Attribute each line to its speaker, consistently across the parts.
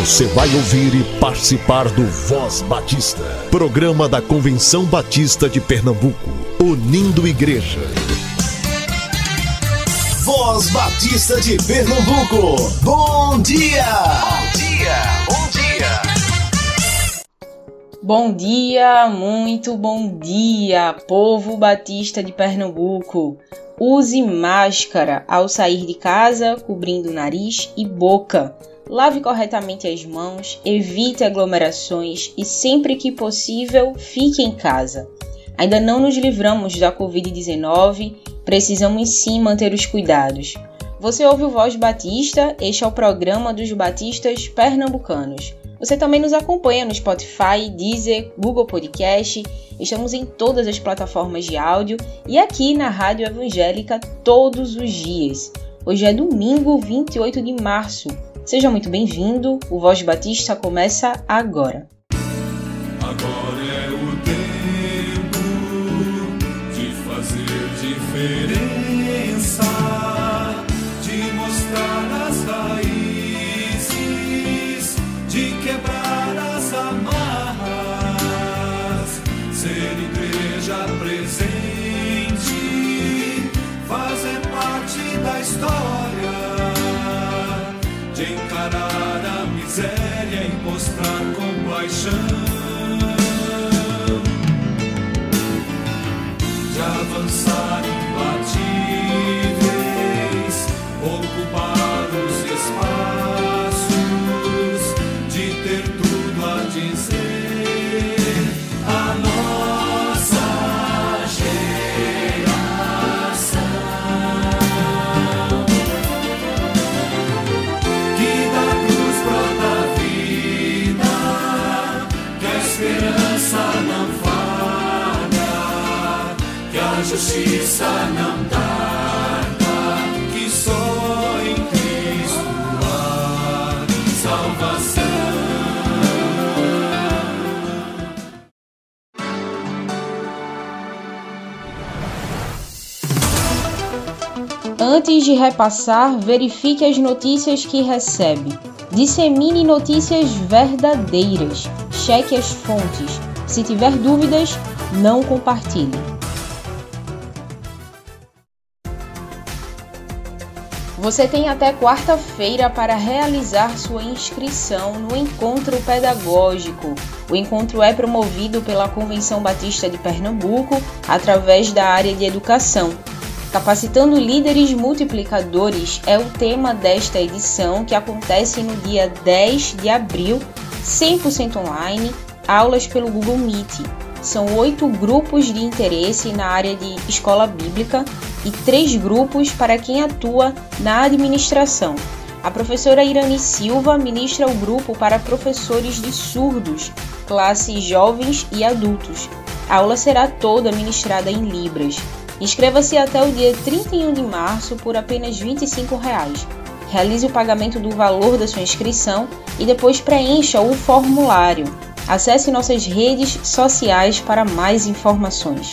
Speaker 1: Você vai ouvir e participar do Voz Batista, programa da Convenção Batista de Pernambuco, unindo igreja.
Speaker 2: Voz Batista de Pernambuco, bom dia! Bom dia, bom
Speaker 3: dia! Bom dia, muito bom dia, povo batista de Pernambuco. Use máscara ao sair de casa, cobrindo nariz e boca. Lave corretamente as mãos, evite aglomerações e, sempre que possível, fique em casa. Ainda não nos livramos da Covid-19, precisamos sim manter os cuidados. Você ouve o Voz Batista, este é o programa dos batistas pernambucanos. Você também nos acompanha no Spotify, Deezer, Google Podcast, estamos em todas as plataformas de áudio e aqui na Rádio Evangélica todos os dias. Hoje é domingo 28 de março. Seja muito bem-vindo, o Voz Batista começa agora.
Speaker 4: Agora é de avançar De
Speaker 3: repassar, verifique as notícias que recebe. Dissemine notícias verdadeiras. Cheque as fontes. Se tiver dúvidas, não compartilhe. Você tem até quarta-feira para realizar sua inscrição no encontro pedagógico. O encontro é promovido pela Convenção Batista de Pernambuco através da área de educação. Capacitando líderes multiplicadores é o tema desta edição que acontece no dia 10 de abril, 100% online, aulas pelo Google Meet. São oito grupos de interesse na área de escola bíblica e três grupos para quem atua na administração. A professora Irani Silva ministra o grupo para professores de surdos, classe jovens e adultos. A aula será toda ministrada em Libras. Inscreva-se até o dia 31 de março por apenas 25 reais. Realize o pagamento do valor da sua inscrição e depois preencha o formulário. Acesse nossas redes sociais para mais informações.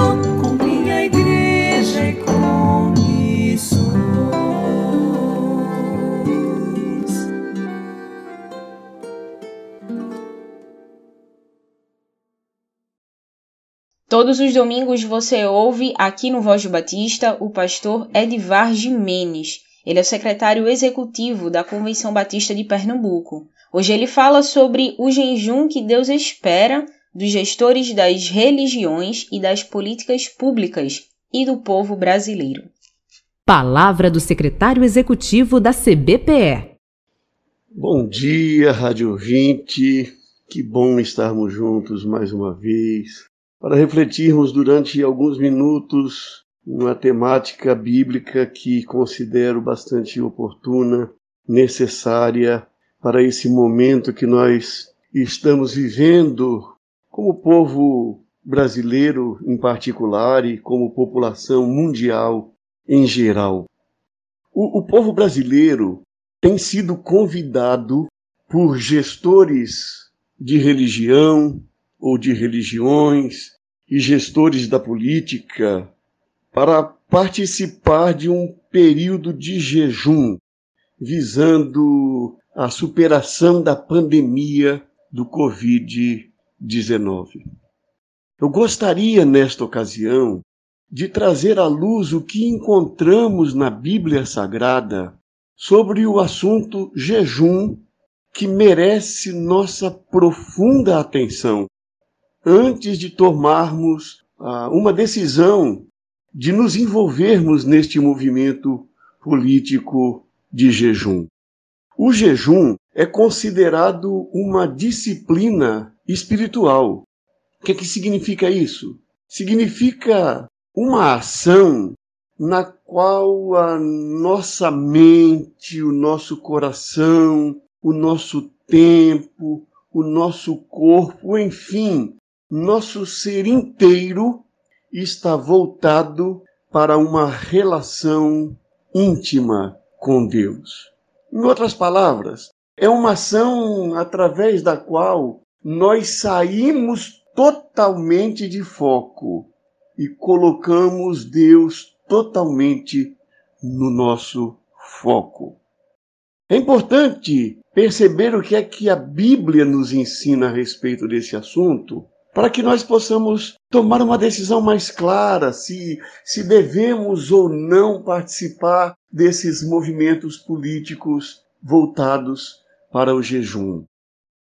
Speaker 3: Todos os domingos você ouve aqui no Voz do Batista o pastor Edvar Jimenez. Ele é o secretário executivo da Convenção Batista de Pernambuco. Hoje ele fala sobre o jejum que Deus espera dos gestores das religiões e das políticas públicas e do povo brasileiro.
Speaker 5: Palavra do secretário executivo da CBPE.
Speaker 6: Bom dia, Rádio 20. Que bom estarmos juntos mais uma vez para refletirmos durante alguns minutos uma temática bíblica que considero bastante oportuna, necessária para esse momento que nós estamos vivendo como povo brasileiro em particular e como população mundial em geral. O, o povo brasileiro tem sido convidado por gestores de religião ou de religiões e gestores da política para participar de um período de jejum visando a superação da pandemia do Covid-19. Eu gostaria, nesta ocasião, de trazer à luz o que encontramos na Bíblia Sagrada sobre o assunto jejum que merece nossa profunda atenção antes de tomarmos ah, uma decisão de nos envolvermos neste movimento político de jejum. O jejum é considerado uma disciplina espiritual. O que, é que significa isso? Significa uma ação na qual a nossa mente, o nosso coração, o nosso tempo, o nosso corpo, enfim, nosso ser inteiro está voltado para uma relação íntima com Deus. Em outras palavras, é uma ação através da qual nós saímos totalmente de foco e colocamos Deus totalmente no nosso foco. É importante perceber o que é que a Bíblia nos ensina a respeito desse assunto, para que nós possamos tomar uma decisão mais clara se, se devemos ou não participar desses movimentos políticos voltados para o jejum.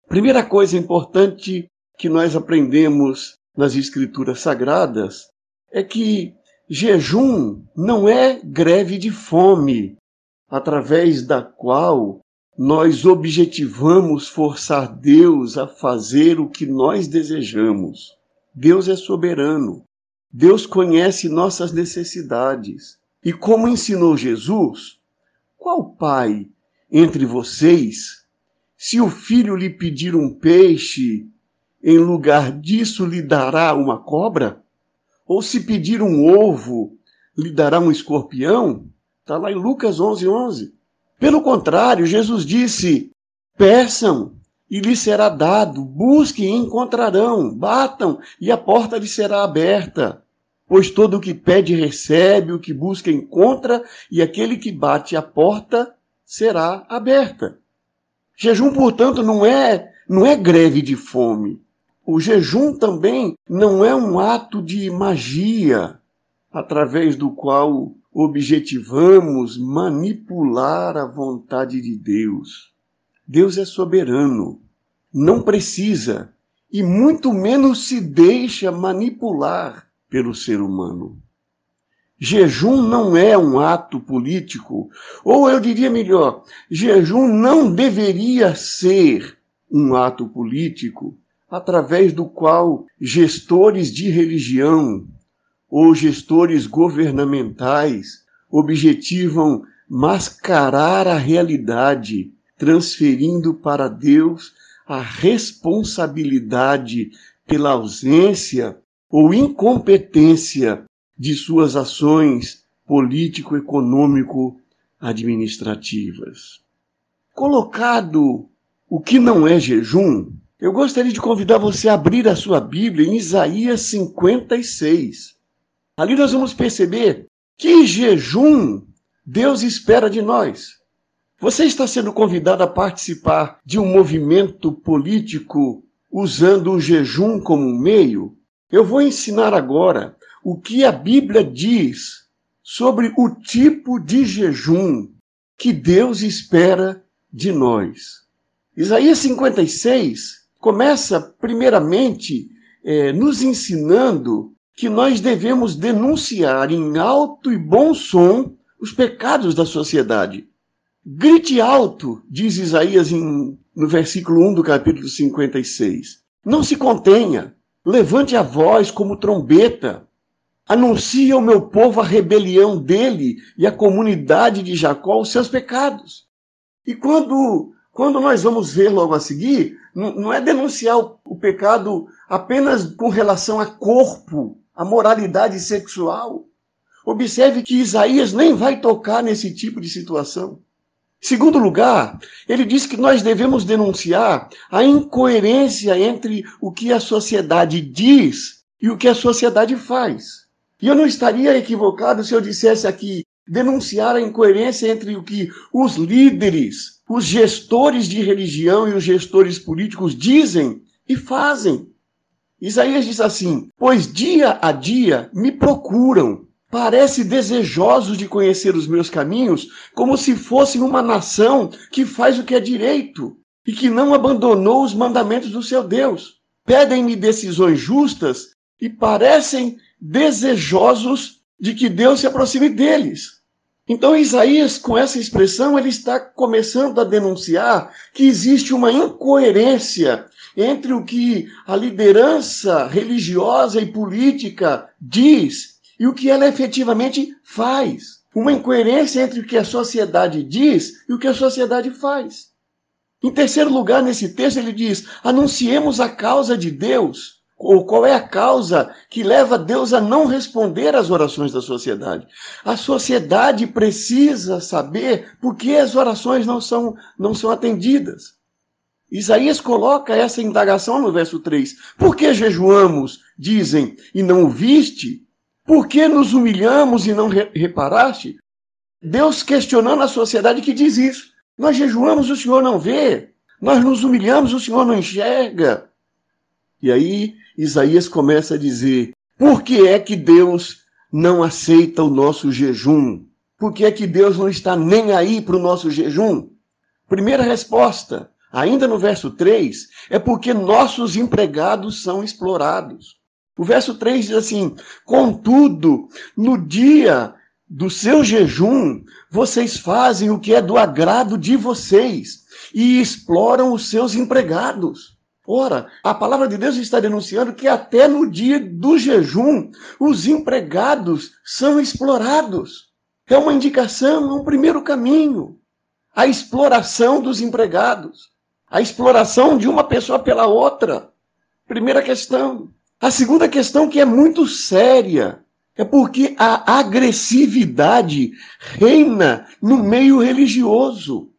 Speaker 6: Primeira coisa importante que nós aprendemos nas Escrituras Sagradas é que jejum não é greve de fome, através da qual nós objetivamos forçar Deus a fazer o que nós desejamos. Deus é soberano. Deus conhece nossas necessidades. E como ensinou Jesus, qual pai entre vocês, se o filho lhe pedir um peixe, em lugar disso lhe dará uma cobra? Ou se pedir um ovo, lhe dará um escorpião? Está lá em Lucas 11, 11. Pelo contrário, Jesus disse: peçam e lhe será dado, busquem e encontrarão, batam e a porta lhe será aberta. Pois todo o que pede recebe, o que busca encontra, e aquele que bate a porta será aberta. Jejum, portanto, não é, não é greve de fome. O jejum também não é um ato de magia através do qual objetivamos manipular a vontade de Deus. Deus é soberano, não precisa e muito menos se deixa manipular pelo ser humano. Jejum não é um ato político, ou eu diria melhor, jejum não deveria ser um ato político através do qual gestores de religião ou gestores governamentais objetivam mascarar a realidade, transferindo para Deus a responsabilidade pela ausência ou incompetência de suas ações político-econômico-administrativas. Colocado o que não é jejum, eu gostaria de convidar você a abrir a sua Bíblia em Isaías 56. Ali nós vamos perceber que jejum Deus espera de nós. Você está sendo convidado a participar de um movimento político usando o jejum como meio? Eu vou ensinar agora o que a Bíblia diz sobre o tipo de jejum que Deus espera de nós. Isaías 56 começa, primeiramente, é, nos ensinando que nós devemos denunciar em alto e bom som os pecados da sociedade. Grite alto, diz Isaías em, no versículo 1 do capítulo 56. Não se contenha, Levante a voz como trombeta. Anuncie ao meu povo a rebelião dele e à comunidade de Jacó os seus pecados. E quando, quando nós vamos ver logo a seguir, não, não é denunciar o, o pecado apenas com relação a corpo, a moralidade sexual. Observe que Isaías nem vai tocar nesse tipo de situação. Segundo lugar, ele diz que nós devemos denunciar a incoerência entre o que a sociedade diz e o que a sociedade faz. E eu não estaria equivocado se eu dissesse aqui denunciar a incoerência entre o que os líderes, os gestores de religião e os gestores políticos dizem e fazem. Isaías diz assim: Pois dia a dia me procuram parece desejosos de conhecer os meus caminhos, como se fossem uma nação que faz o que é direito e que não abandonou os mandamentos do seu Deus. Pedem-me decisões justas e parecem desejosos de que Deus se aproxime deles. Então Isaías, com essa expressão, ele está começando a denunciar que existe uma incoerência entre o que a liderança religiosa e política diz e o que ela efetivamente faz. Uma incoerência entre o que a sociedade diz e o que a sociedade faz. Em terceiro lugar, nesse texto, ele diz: anunciemos a causa de Deus. Ou qual é a causa que leva Deus a não responder às orações da sociedade? A sociedade precisa saber por que as orações não são, não são atendidas. Isaías coloca essa indagação no verso 3. Por que jejuamos, dizem, e não viste? Por que nos humilhamos e não reparaste? Deus questionando a sociedade que diz isso. Nós jejuamos, o Senhor não vê. Nós nos humilhamos, o Senhor não enxerga. E aí Isaías começa a dizer: por que é que Deus não aceita o nosso jejum? Por que é que Deus não está nem aí para o nosso jejum? Primeira resposta, ainda no verso 3, é porque nossos empregados são explorados. O verso 3 diz assim: Contudo, no dia do seu jejum, vocês fazem o que é do agrado de vocês e exploram os seus empregados. Ora, a palavra de Deus está denunciando que até no dia do jejum, os empregados são explorados. É uma indicação, é um primeiro caminho. A exploração dos empregados. A exploração de uma pessoa pela outra. Primeira questão. A segunda questão, que é muito séria, é porque a agressividade reina no meio religioso.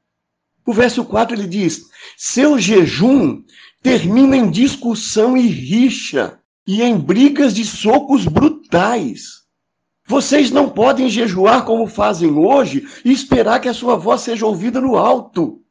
Speaker 6: O verso 4 ele diz: Seu jejum termina em discussão e rixa e em brigas de socos brutais. Vocês não podem jejuar como fazem hoje e esperar que a sua voz seja ouvida no alto.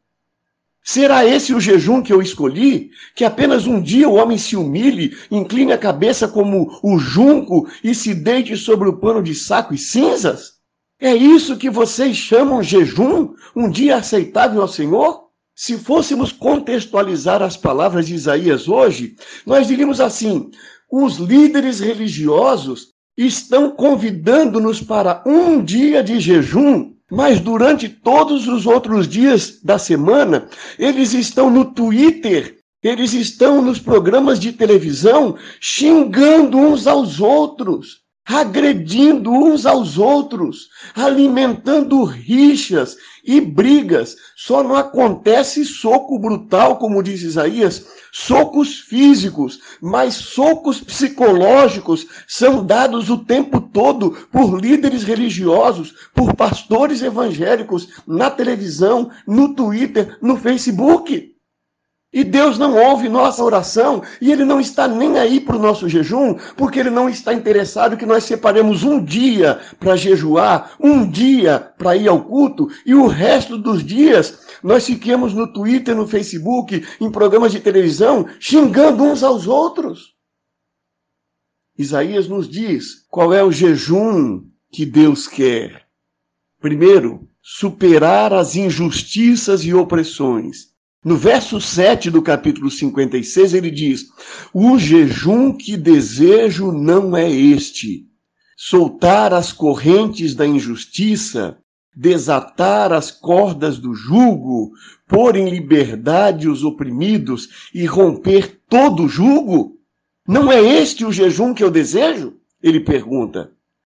Speaker 6: Será esse o jejum que eu escolhi? Que apenas um dia o homem se humilhe, incline a cabeça como o junco e se deite sobre o pano de saco e cinzas? É isso que vocês chamam jejum? Um dia aceitável ao Senhor? Se fôssemos contextualizar as palavras de Isaías hoje, nós diríamos assim: os líderes religiosos estão convidando-nos para um dia de jejum mas durante todos os outros dias da semana, eles estão no Twitter, eles estão nos programas de televisão xingando uns aos outros agredindo uns aos outros, alimentando rixas e brigas. Só não acontece soco brutal, como diz Isaías, socos físicos, mas socos psicológicos são dados o tempo todo por líderes religiosos, por pastores evangélicos, na televisão, no Twitter, no Facebook. E Deus não ouve nossa oração e Ele não está nem aí para o nosso jejum, porque Ele não está interessado que nós separemos um dia para jejuar, um dia para ir ao culto e o resto dos dias nós fiquemos no Twitter, no Facebook, em programas de televisão, xingando uns aos outros. Isaías nos diz qual é o jejum que Deus quer. Primeiro, superar as injustiças e opressões. No verso 7 do capítulo 56, ele diz: O jejum que desejo não é este: soltar as correntes da injustiça, desatar as cordas do jugo, pôr em liberdade os oprimidos e romper todo o jugo? Não é este o jejum que eu desejo? Ele pergunta.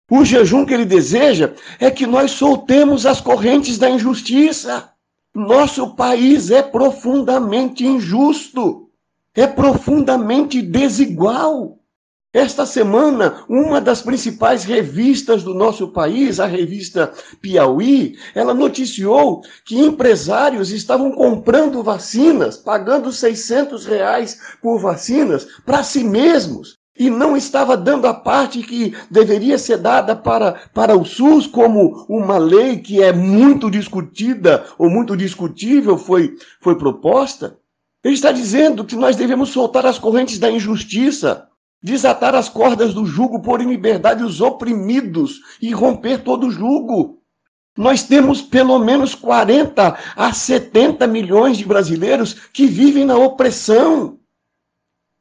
Speaker 6: O jejum que ele deseja é que nós soltemos as correntes da injustiça. Nosso país é profundamente injusto, é profundamente desigual. Esta semana, uma das principais revistas do nosso país, a revista Piauí, ela noticiou que empresários estavam comprando vacinas, pagando 600 reais por vacinas para si mesmos, e não estava dando a parte que deveria ser dada para, para o SUS, como uma lei que é muito discutida ou muito discutível foi, foi proposta. Ele está dizendo que nós devemos soltar as correntes da injustiça, desatar as cordas do jugo, pôr em liberdade os oprimidos e romper todo o jugo. Nós temos pelo menos 40 a 70 milhões de brasileiros que vivem na opressão.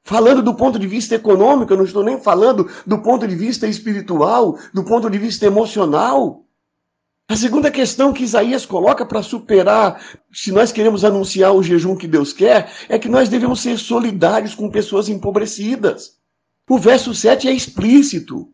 Speaker 6: Falando do ponto de vista econômico, eu não estou nem falando do ponto de vista espiritual, do ponto de vista emocional. A segunda questão que Isaías coloca para superar, se nós queremos anunciar o jejum que Deus quer, é que nós devemos ser solidários com pessoas empobrecidas. O verso 7 é explícito.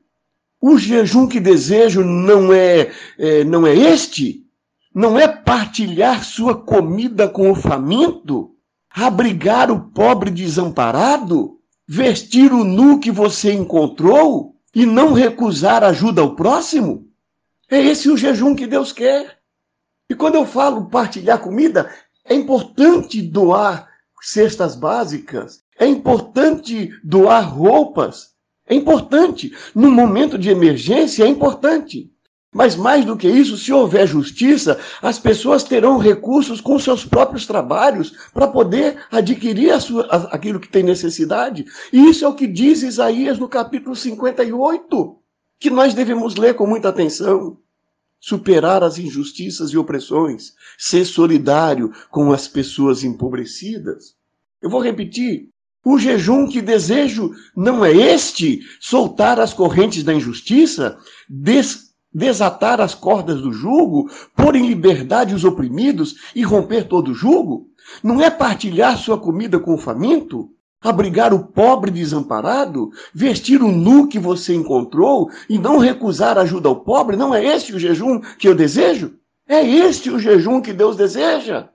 Speaker 6: O jejum que desejo não é, é, não é este? Não é partilhar sua comida com o faminto? Abrigar o pobre desamparado, vestir o nu que você encontrou e não recusar ajuda ao próximo? É esse o jejum que Deus quer. E quando eu falo partilhar comida, é importante doar cestas básicas, é importante doar roupas, é importante. No momento de emergência, é importante. Mas mais do que isso, se houver justiça, as pessoas terão recursos com seus próprios trabalhos para poder adquirir a sua, a, aquilo que tem necessidade. E isso é o que diz Isaías no capítulo 58, que nós devemos ler com muita atenção. Superar as injustiças e opressões, ser solidário com as pessoas empobrecidas. Eu vou repetir. O jejum que desejo não é este, soltar as correntes da injustiça, des desatar as cordas do jugo, pôr em liberdade os oprimidos e romper todo o jugo? Não é partilhar sua comida com o faminto? Abrigar o pobre desamparado? Vestir o nu que você encontrou e não recusar ajuda ao pobre? Não é este o jejum que eu desejo? É este o jejum que Deus deseja?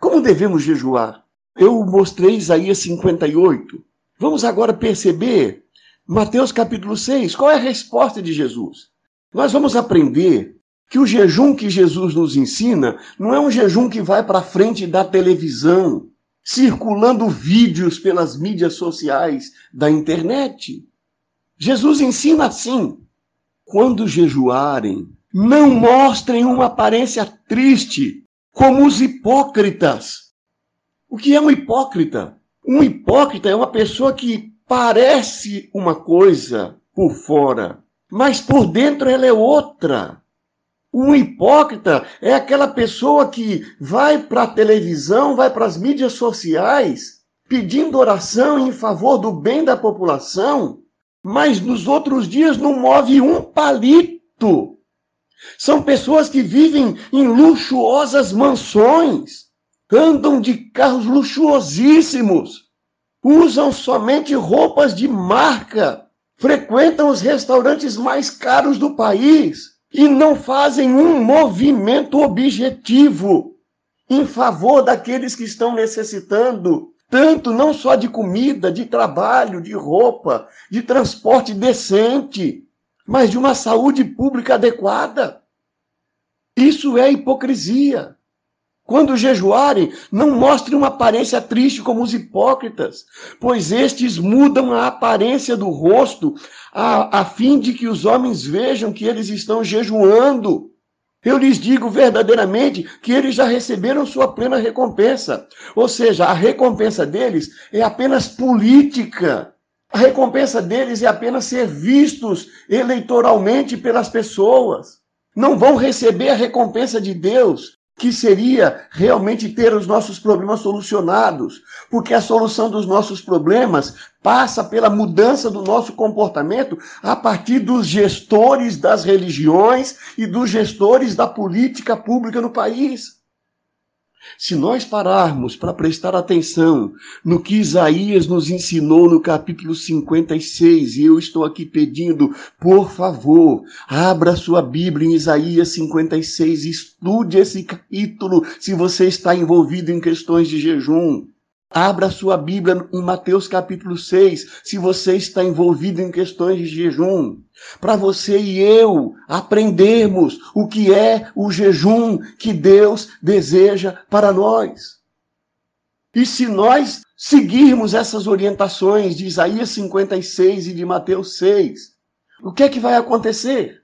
Speaker 6: Como devemos jejuar? Eu mostrei Isaías 58. Vamos agora perceber Mateus capítulo 6. Qual é a resposta de Jesus? Nós vamos aprender que o jejum que Jesus nos ensina não é um jejum que vai para frente da televisão, circulando vídeos pelas mídias sociais da internet. Jesus ensina assim: quando jejuarem, não mostrem uma aparência triste, como os hipócritas. O que é um hipócrita? Um hipócrita é uma pessoa que parece uma coisa por fora, mas por dentro ela é outra. Um hipócrita é aquela pessoa que vai para a televisão, vai para as mídias sociais, pedindo oração em favor do bem da população, mas nos outros dias não move um palito. São pessoas que vivem em luxuosas mansões, andam de carros luxuosíssimos, usam somente roupas de marca, frequentam os restaurantes mais caros do país e não fazem um movimento objetivo em favor daqueles que estão necessitando, tanto não só de comida, de trabalho, de roupa, de transporte decente, mas de uma saúde pública adequada. Isso é hipocrisia. Quando jejuarem, não mostrem uma aparência triste como os hipócritas, pois estes mudam a aparência do rosto a, a fim de que os homens vejam que eles estão jejuando. Eu lhes digo verdadeiramente que eles já receberam sua plena recompensa. Ou seja, a recompensa deles é apenas política. A recompensa deles é apenas ser vistos eleitoralmente pelas pessoas. Não vão receber a recompensa de Deus, que seria realmente ter os nossos problemas solucionados, porque a solução dos nossos problemas passa pela mudança do nosso comportamento a partir dos gestores das religiões e dos gestores da política pública no país. Se nós pararmos para prestar atenção no que Isaías nos ensinou no capítulo 56, e eu estou aqui pedindo, por favor, abra sua Bíblia em Isaías 56, estude esse capítulo se você está envolvido em questões de jejum. Abra sua Bíblia em Mateus capítulo 6, se você está envolvido em questões de jejum, para você e eu aprendermos o que é o jejum que Deus deseja para nós. E se nós seguirmos essas orientações de Isaías 56 e de Mateus 6, o que é que vai acontecer?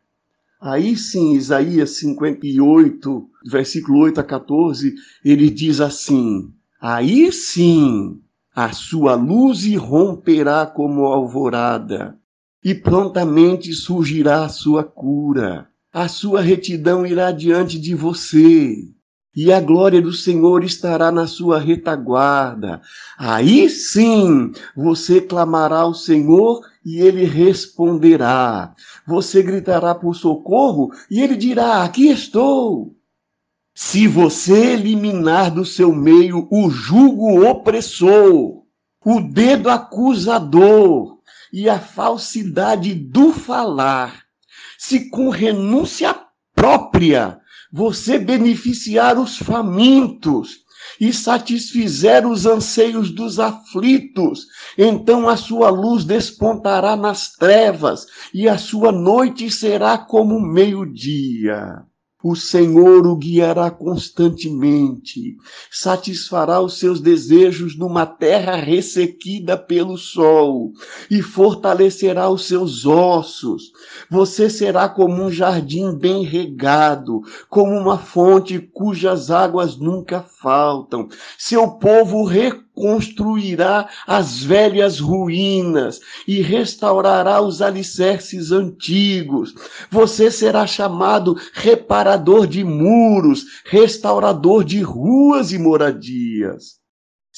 Speaker 6: Aí sim, Isaías 58, versículo 8 a 14, ele diz assim: Aí sim a sua luz irromperá como alvorada, e prontamente surgirá a sua cura. A sua retidão irá diante de você, e a glória do Senhor estará na sua retaguarda. Aí sim você clamará ao Senhor e ele responderá. Você gritará por socorro e ele dirá: Aqui estou. Se você eliminar do seu meio o jugo opressor, o dedo acusador e a falsidade do falar, se com renúncia própria você beneficiar os famintos e satisfizer os anseios dos aflitos, então a sua luz despontará nas trevas e a sua noite será como meio-dia. O Senhor o guiará constantemente, satisfará os seus desejos numa terra ressequida pelo sol e fortalecerá os seus ossos. Você será como um jardim bem regado, como uma fonte cujas águas nunca faltam. Seu povo reconstruirá as velhas ruínas e restaurará os alicerces antigos. Você será chamado reparador de muros, restaurador de ruas e moradias.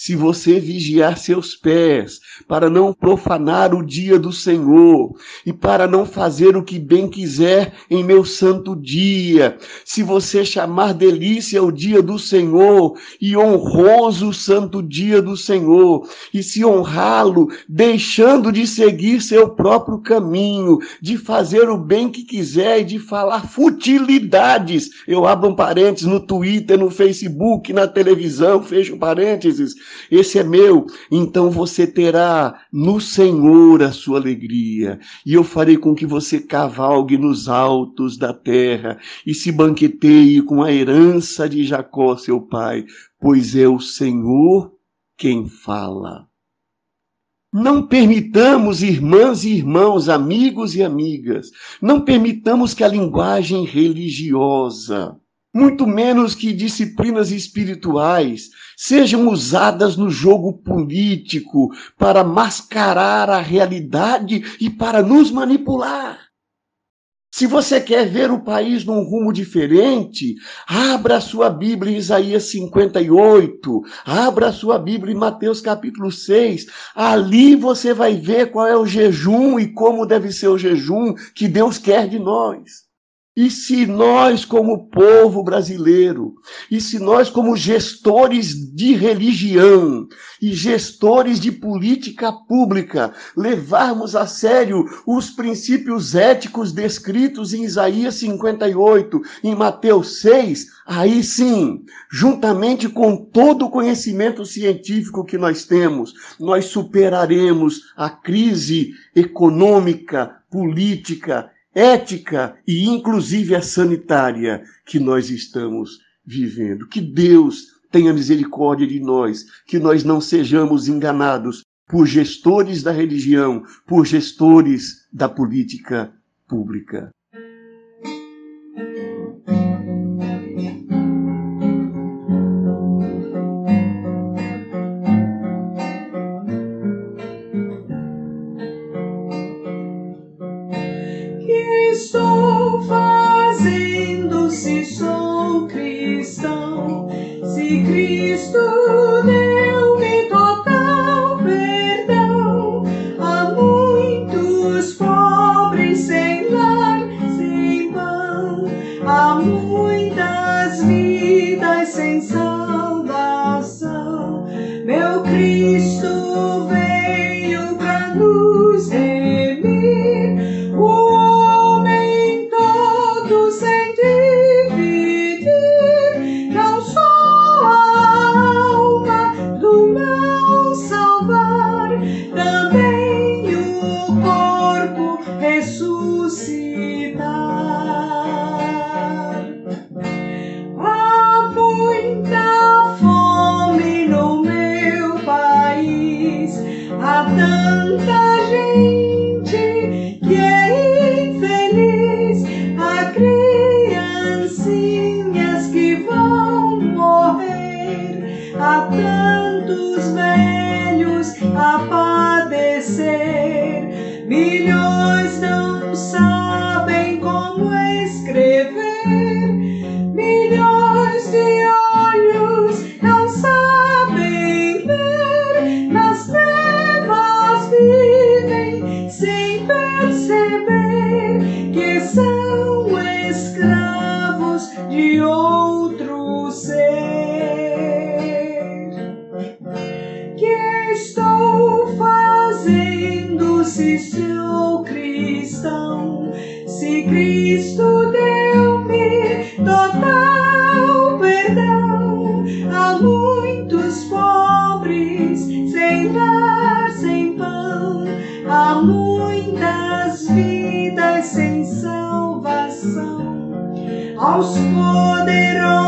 Speaker 6: Se você vigiar seus pés, para não profanar o dia do Senhor, e para não fazer o que bem quiser em meu santo dia, se você chamar delícia o dia do Senhor, e honroso o santo dia do Senhor, e se honrá-lo, deixando de seguir seu próprio caminho, de fazer o bem que quiser e de falar futilidades. Eu abro um parênteses no Twitter, no Facebook, na televisão, fecho parênteses
Speaker 7: esse é meu. Então você terá no Senhor a sua alegria, e eu farei com que você cavalgue nos altos da terra e se banqueteie com a herança de Jacó, seu pai, pois é o Senhor quem fala. Não permitamos, irmãs e irmãos, amigos e amigas, não permitamos que a linguagem religiosa, muito menos que disciplinas espirituais, sejam usadas no jogo político para mascarar a realidade e para nos manipular. Se você quer ver o país num rumo diferente, abra sua Bíblia em Isaías 58, abra sua Bíblia em Mateus capítulo 6. Ali você vai ver qual é o jejum e como deve ser o jejum que Deus quer de nós. E se nós, como povo brasileiro, e se nós, como gestores de religião e gestores de política pública, levarmos a sério os princípios éticos descritos em Isaías 58, em Mateus 6, aí sim, juntamente com todo o conhecimento científico que nós temos, nós superaremos a crise econômica, política, ética e inclusive a sanitária que nós estamos vivendo. Que Deus tenha misericórdia de nós, que nós não sejamos enganados por gestores da religião, por gestores da política pública. se Cristo deu-me total perdão a muitos pobres sem lar, sem pão, a muitas vidas sem salvação, aos poderosos.